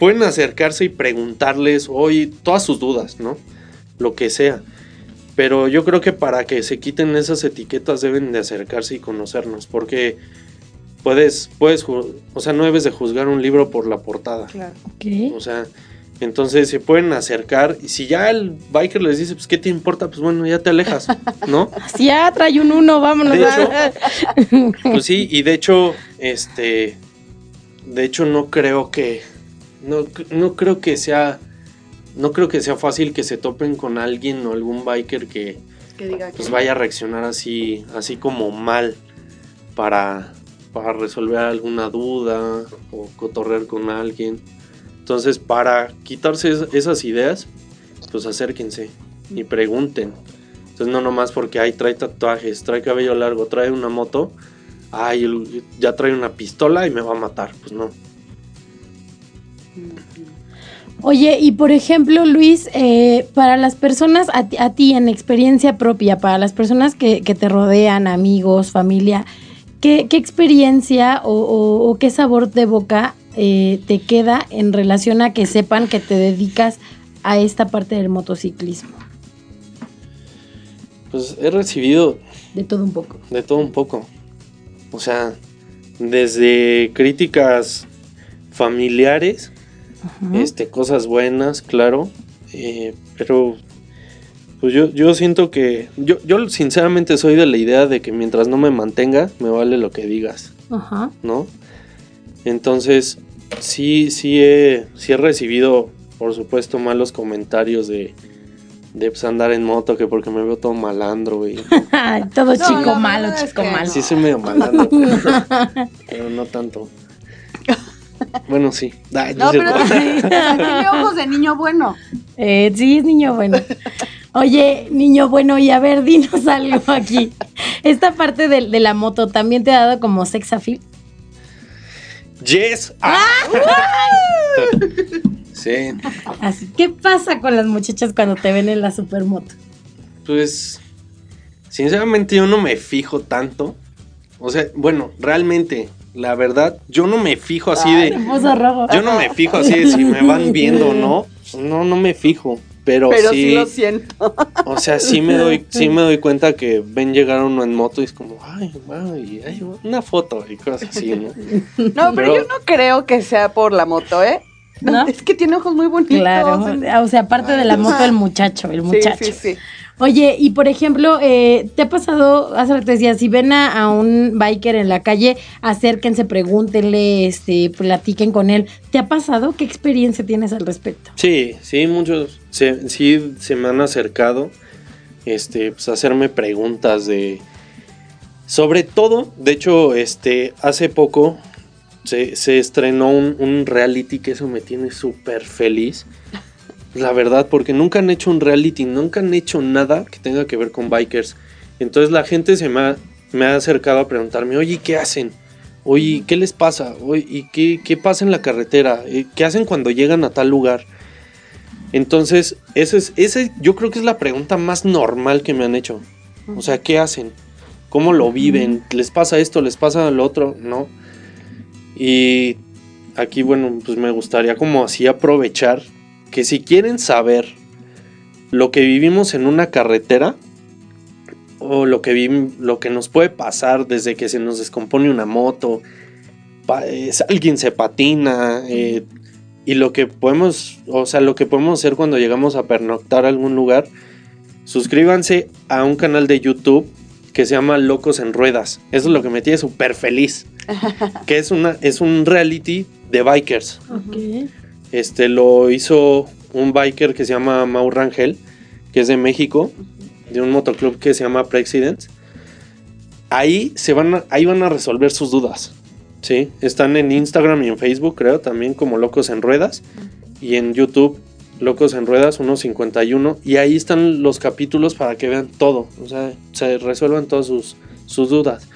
pueden acercarse y preguntarles hoy todas sus dudas, ¿no? Lo que sea. Pero yo creo que para que se quiten esas etiquetas deben de acercarse y conocernos, porque puedes, puedes, o sea, no debes de juzgar un libro por la portada. Claro. O sea, entonces se pueden acercar y si ya el biker les dice, pues, ¿qué te importa? Pues bueno, ya te alejas, ¿no? Así ya trae un uno, vámonos. De hecho, Pues sí, y de hecho, este, de hecho no creo que, no, no creo que sea, no creo que sea fácil que se topen con alguien o algún biker que Que diga que pues vaya a reaccionar así, así como mal para, para resolver alguna duda o cotorrear con alguien. Entonces, para quitarse es- esas ideas, pues acérquense y pregunten. Entonces, no nomás porque ay, trae tatuajes, trae cabello largo, trae una moto, ay, ya trae una pistola y me va a matar. Pues no. Oye, y por ejemplo, Luis, eh, para las personas, a, ti- a ti en experiencia propia, para las personas que, que te rodean, amigos, familia, ¿qué, qué experiencia o, o- o qué sabor de boca eh, te queda en relación a que sepan que te dedicas a esta parte del motociclismo? Pues he recibido De todo un poco. de todo un poco. O sea, desde críticas familiares, Este, cosas buenas, claro. eh, pero pues yo, yo siento que. Yo, yo sinceramente soy de la idea de que mientras no me mantenga, me vale lo que digas, Ajá. ¿no? Entonces, sí, sí he, sí he recibido, por supuesto, malos comentarios de. De pues, andar en moto, que porque me veo todo malandro, y Ay, todo No, chico malo, chico malo. Sí, soy medio malandro, pero, pero no tanto. Bueno, sí. Ay, No, pero tiene ojos de niño bueno. Eh, sí, es niño bueno. Oye, niño bueno, y a ver, dinos algo aquí. Esta parte de, de la moto también te ha dado como sex appeal. Yes. Ah. Sí. Así, ¿qué pasa con las muchachas cuando te ven en la supermoto? Pues, sinceramente yo no me fijo tanto. O sea, bueno, realmente, la verdad, yo no me fijo así Se de... rojo. Yo no me fijo así de si me van viendo o no. No, no me fijo. Pero, Pero sí, sí lo siento. o sea, sí me doy, sí me doy cuenta que ven llegar uno en moto y es como, ay, wow, y, ay, una foto y cosas así, ¿no? No, pero, Pero- yo no creo que sea por la moto, ¿eh? ¿No? Es que tiene ojos muy bonitos. Claro, o sea, aparte de la moto, el muchacho, el Sí, muchacho. sí, sí. Oye, y por ejemplo, eh, ¿te ha pasado, hace rato decía, si ven a, a un biker en la calle, acérquense, pregúntenle, este, platiquen con él. ¿Te ha pasado? ¿Qué experiencia tienes al respecto? Sí, sí, muchos sí se me han acercado, este, pues hacerme preguntas de, sobre todo, de hecho, este, hace poco se, se estrenó un, un reality que eso me tiene súper feliz, la verdad, porque nunca han hecho un reality, nunca han hecho nada que tenga que ver con bikers, entonces la gente se me ha, me ha acercado a preguntarme, oye, ¿qué hacen? Oye, ¿qué les pasa? Oye, ¿y qué, qué pasa en la carretera? Eh, ¿Qué hacen cuando llegan a tal lugar? Entonces, ese es, ese yo creo que es la pregunta más normal que me han hecho. O sea, ¿qué hacen? ¿Cómo lo viven? ¿Les pasa esto? ¿Les pasa lo otro? ¿No? Y aquí, bueno, pues me gustaría como así aprovechar que si quieren saber lo que vivimos en una carretera o lo que, lo que nos puede pasar desde que se nos descompone una moto, pa- es- alguien se patina, eh, y lo que podemos, o sea, lo que podemos hacer cuando llegamos a pernoctar a algún lugar, suscríbanse a un canal de YouTube que se llama Locos en Ruedas. Eso es lo que me tiene súper feliz. que es, una, es un reality de bikers. Ok. Este lo hizo un biker que se llama Mau Rangel, que es de México, de un motoclub que se llama Presidents. Ahí se van a, ahí van a resolver sus dudas. Sí, están en Instagram y en Facebook, creo, también como Locos en Ruedas. Y en YouTube, Locos en Ruedas 151. Y ahí están los capítulos para que vean todo. O sea, se resuelvan todas sus, sus dudas.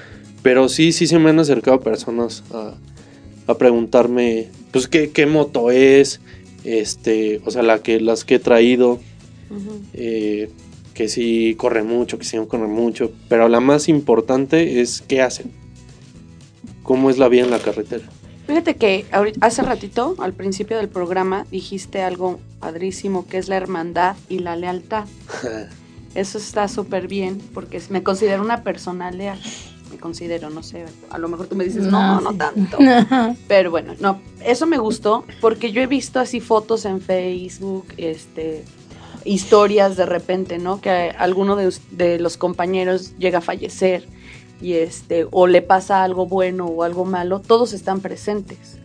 Pero sí, sí se me han acercado personas a, a preguntarme, pues, ¿qué, qué moto es, este, o sea, la que, las que he traído, eh, que si corre mucho, que si no corre mucho, pero la más importante es qué hacen, cómo es la vida en la carretera. Fíjate que hace ratito, al principio del programa, dijiste algo padrísimo que es la hermandad y la lealtad. Eso está súper bien porque me considero una persona leal. Me considero, no sé, a lo mejor tú me dices, no, no, sí. tanto. Pero bueno, no, eso me gustó porque yo he visto así fotos en Facebook, este, historias de repente, ¿no? Que alguno de, de los compañeros llega a fallecer y este, o le pasa algo bueno o algo malo, todos están presentes,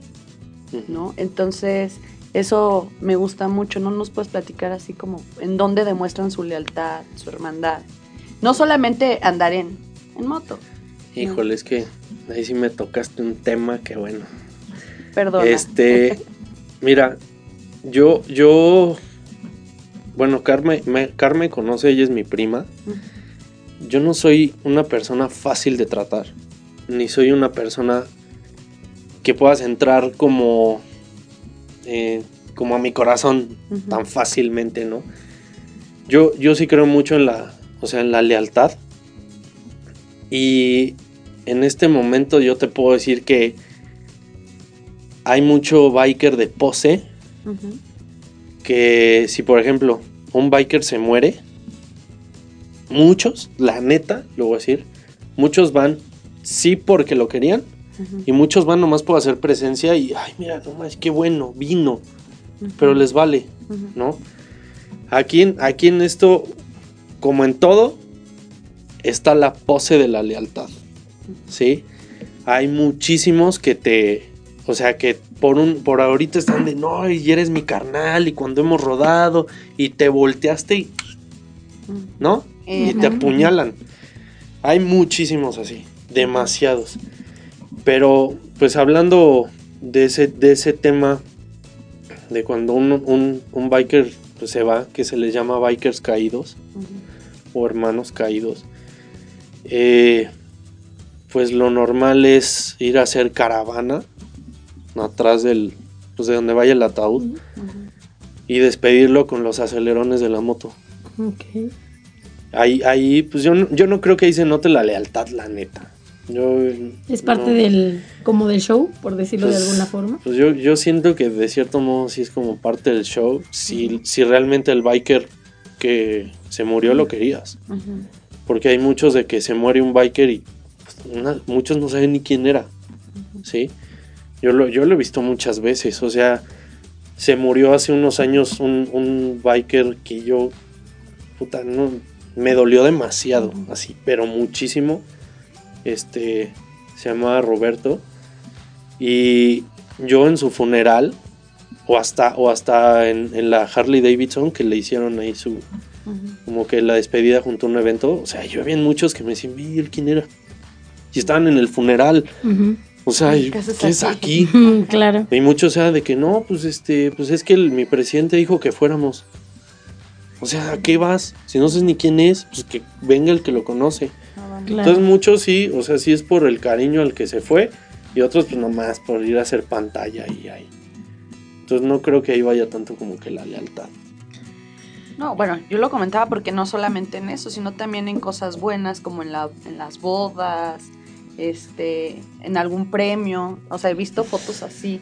¿no? Entonces, eso me gusta mucho, ¿no? Nos puedes platicar así como en dónde demuestran su lealtad, su hermandad. No solamente andar en, en moto, Híjole, es que ahí sí me tocaste un tema que bueno. perdona. Este, mira, yo, yo, bueno, Carmen, me, Carmen conoce, ella es mi prima. Yo no soy una persona fácil de tratar, ni soy una persona que puedas entrar como, eh, como a mi corazón tan fácilmente, ¿no? Yo, yo sí creo mucho en la, o sea, en la lealtad. Y en este momento yo te puedo decir que hay mucho biker de pose que si por ejemplo un biker se muere, muchos, la neta, lo voy a decir, muchos van sí porque lo querían y muchos van nomás por hacer presencia y, ay, mira, nomás, qué bueno, vino, pero les vale. ¿no? Aquí en, aquí en esto, como en todo, está la pose de la lealtad, ¿sí? Hay muchísimos que te, o sea, que por un, por ahorita están de, no, y eres mi carnal, y cuando hemos rodado, y te volteaste y, ¿no? Y te apuñalan. Hay muchísimos así, demasiados. Pero, pues hablando de ese, de ese tema, de cuando un, un, un biker pues, se va, que se les llama bikers caídos, o hermanos caídos, eh, pues lo normal es ir a hacer caravana atrás del, pues de donde vaya el ataúd y despedirlo con los acelerones de la moto. Ok. Ahí, ahí, pues yo no, yo no creo que ahí se note la lealtad, la neta. Yo, Es parte no. del, como del show, por decirlo de Pues, alguna forma. Pues yo, yo siento que de cierto modo sí es como parte del show. Si, si realmente el biker que se murió lo querías. Porque hay muchos de que se muere un biker y una- muchos no saben ni quién era. ¿Sí? Yo lo, yo lo he visto muchas veces. O sea, se murió hace unos años un, un biker que yo. Puta, no. Me dolió demasiado. Así, pero muchísimo. Este. Se llamaba Roberto. Y yo en su funeral. O hasta, o hasta en, en la Harley Davidson que le hicieron ahí su, como que la despedida junto a un evento. O sea, yo había muchos que me decían, ¿quién era? Y estaban en el funeral. O sea, ¿Qué ¿qué, haces es aquí? claro. Y muchos, o sea, de que no, pues este, pues es que el- mi presidente dijo que fuéramos. O sea, ¿a qué vas? Si no sabes ni quién es, pues que venga el que lo conoce. Claro. Entonces muchos sí, o sea, sí es por el cariño al que se fue. Y otros pues nomás por ir a hacer pantalla y ahí. Entonces no creo que ahí vaya tanto como que la lealtad. No, bueno, yo lo comentaba porque no solamente en eso, sino también en cosas buenas como en, la, en las bodas, este, en algún premio. O sea, he visto fotos así.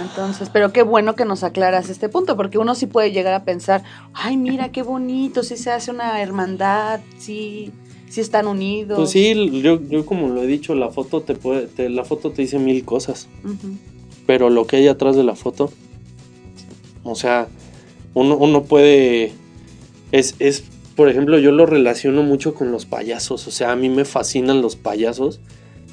Entonces, pero qué bueno que nos aclaras este punto, porque uno sí puede llegar a pensar, ay, mira qué bonito, sí se hace una hermandad, sí, sí están unidos. Pues sí, yo, yo como lo he dicho, la foto te puede, te- la foto te dice mil cosas. Pero lo que hay atrás de la foto, o sea, uno, uno puede, es, es, por ejemplo, yo lo relaciono mucho con los payasos, o sea, a mí me fascinan los payasos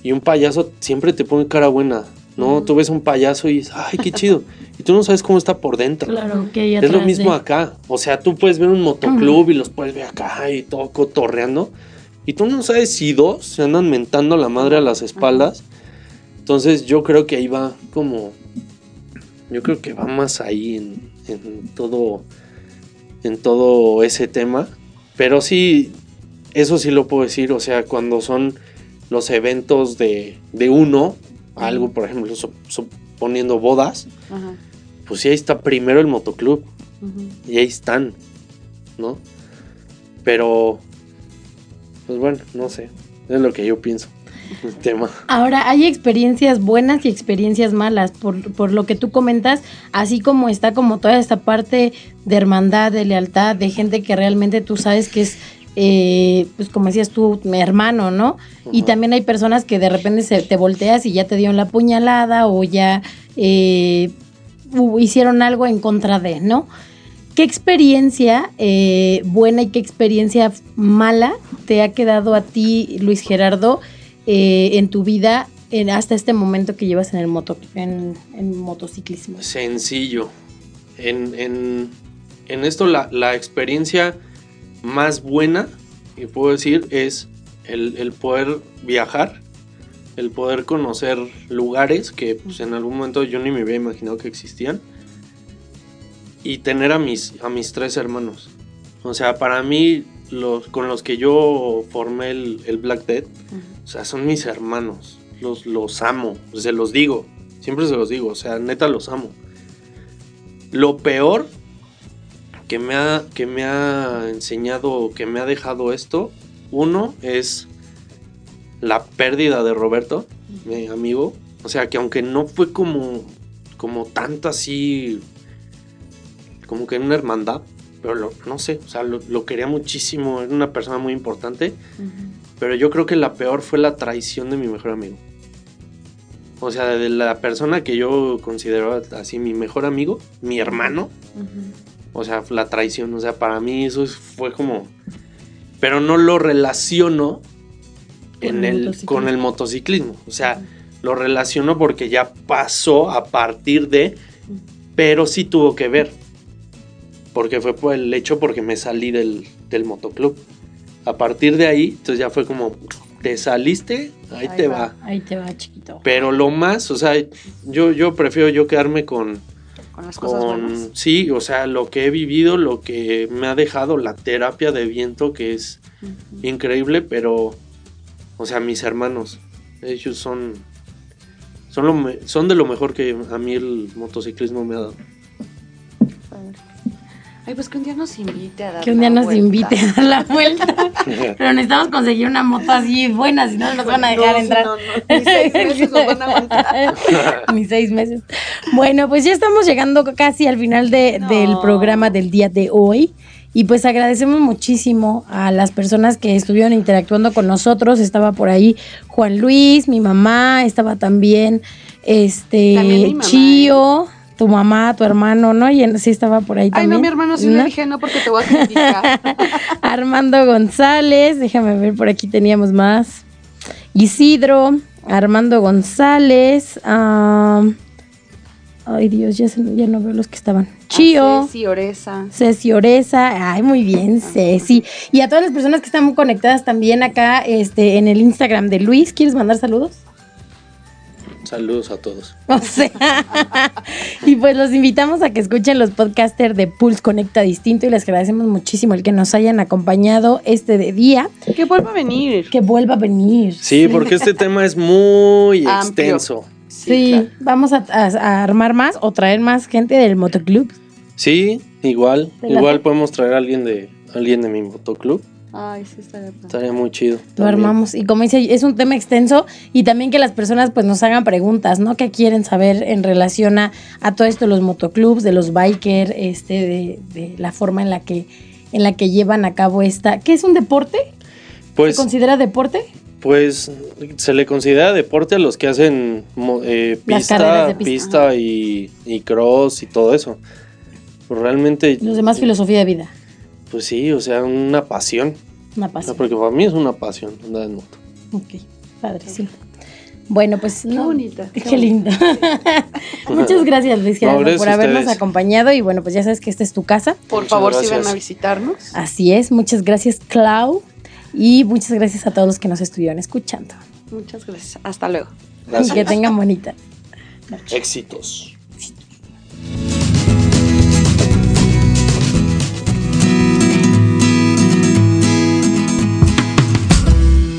y un payaso siempre te pone cara buena, ¿no? Tú ves un payaso y dices, ay, qué chido, y tú no sabes cómo está por dentro. Claro, que Es lo mismo de- acá. O sea, tú puedes ver un motoclub y los puedes ver acá y todo cotorreando. Y tú no sabes si dos se andan mentando la madre a las espaldas. Entonces yo creo que ahí va como... Yo creo que va más ahí en, en todo... En todo ese tema. Pero sí, eso sí lo puedo decir, o sea, cuando son los eventos de, de uno, algo, por ejemplo, suponiendo bodas, Ajá. pues sí, ahí está primero el motoclub y ahí están, ¿no? Pero, pues bueno, no sé, es lo que yo pienso tema. Ahora, hay experiencias buenas y experiencias malas, por, por lo que tú comentas, así como está como toda esta parte de hermandad, de lealtad, de gente que realmente tú sabes que es, eh, pues como decías tú, mi hermano, ¿no? Y también hay personas que de repente se, te volteas y ya te dieron la puñalada o ya eh, hicieron algo en contra de, ¿no? ¿Qué experiencia eh, buena y qué experiencia mala te ha quedado a ti, Luis Gerardo, eh, en tu vida en- hasta este momento que llevas en el moto, en, en motociclismo? Sencillo. En, en, en esto la, la experiencia más buena, que puedo decir, es el, el poder viajar, el poder conocer lugares que pues, en algún momento yo ni me había imaginado que existían. Y tener a mis, a mis tres hermanos. O sea, para mí, los, con los que yo formé el, el Black Death, o sea, son mis hermanos. Los, los amo. Se los digo. Siempre se los digo. O sea, neta los amo. Lo peor que me ha, que me ha enseñado, que me ha dejado esto, uno es la pérdida de Roberto, mi amigo. O sea, que aunque no fue como, como tanto así, como que en una hermandad, pero lo- no sé, o sea, lo, lo quería muchísimo, era una persona muy importante. Pero yo creo que la peor fue la traición de mi mejor amigo. O sea, de la persona que yo considero así mi mejor amigo, mi hermano. O sea, la traición. O sea, para mí eso es- fue como... Pero no lo relaciono Con en el con el motociclismo. O sea, lo relaciono porque ya pasó a partir de... Pero sí tuvo que ver. Porque fue por el hecho porque me salí del, del motoclub. A partir de ahí, entonces ya fue como, te saliste, ahí, te va. Ahí te va, chiquito. Pero lo más, o sea, yo, yo prefiero yo quedarme con, Con las cosas buenas. sí, o sea, lo que he vivido, lo que me ha dejado la terapia de viento, que es increíble, pero, o sea, mis hermanos, ellos son, son, lo son de lo mejor que a mí el motociclismo me ha dado. Ay, pues que un día nos invite a dar Que un día la nos vuelta. invite a dar la vuelta. Pero necesitamos conseguir una moto así buena, si no nos van a dejar No, entrar. no, no, ni seis meses nos van a aguantar. Ni seis meses. Bueno, pues ya estamos llegando casi al final de- No. del programa del día de hoy. Y pues agradecemos muchísimo a las personas que estuvieron interactuando con nosotros. Estaba por ahí Juan Luis, mi mamá, estaba también este También mi mamá, ¿eh? Tu mamá, tu hermano, ¿no? Y en- sí estaba por ahí Ay, también. no, mi hermano sí ¿No? le dije no porque te voy a criticar. Armando González, déjame ver, por aquí teníamos más. Isidro, Armando González. am, ay, Dios, ya, se- ya no veo los que estaban. Chío, Sí, Oresa. Ceci Oreza. Ay, muy bien, Ceci. Y a todas las personas que están conectadas también acá este, en el Instagram de Luis. ¿Quieres mandar saludos? Saludos a todos. O sea, y pues los invitamos a que escuchen los podcasters de Pulse Conecta Distinto y les agradecemos muchísimo el que nos hayan acompañado este de día. Que vuelva a venir. Que vuelva a venir. Sí, porque este tema es muy Amplio. extenso. Sí, claro. vamos a, a- a armar más o traer más gente del motoclub. Sí, igual. Igual podemos traer a alguien de, alguien de mi motoclub. Ay, sí, bien. Estaría muy chido. Lo también. armamos. Y como dice, es un tema extenso y también que las personas pues nos hagan preguntas, ¿no? ¿Qué quieren saber en relación a, a todo esto, los motoclubs, de los bikers, este, de, de la forma en la que en la que llevan a cabo esta. ¿Qué es un deporte? Pues, ¿Se considera deporte? pues se le considera deporte a los que hacen eh, de pista, pista. pista y, y cross y todo eso. Pues realmente, Los demás filosofía de vida. pues sí, o sea, una pasión. Una O sea, pasión. porque para mí es una pasión andar en moto. Ok, padre, sí. Bueno, pues Qué no, bonita. Qué, lindo. Muchas gracias, Luis Gerardo, por habernos ustedes. acompañado. Y bueno, pues ya sabes que esta es tu casa. Por Muchas favor, si gracias. ven a visitarnos. Así es. Muchas gracias, Clau. Y muchas gracias a todos los que nos estuvieron escuchando. Muchas gracias. Hasta luego. Gracias. Que tengan bonita. Éxitos.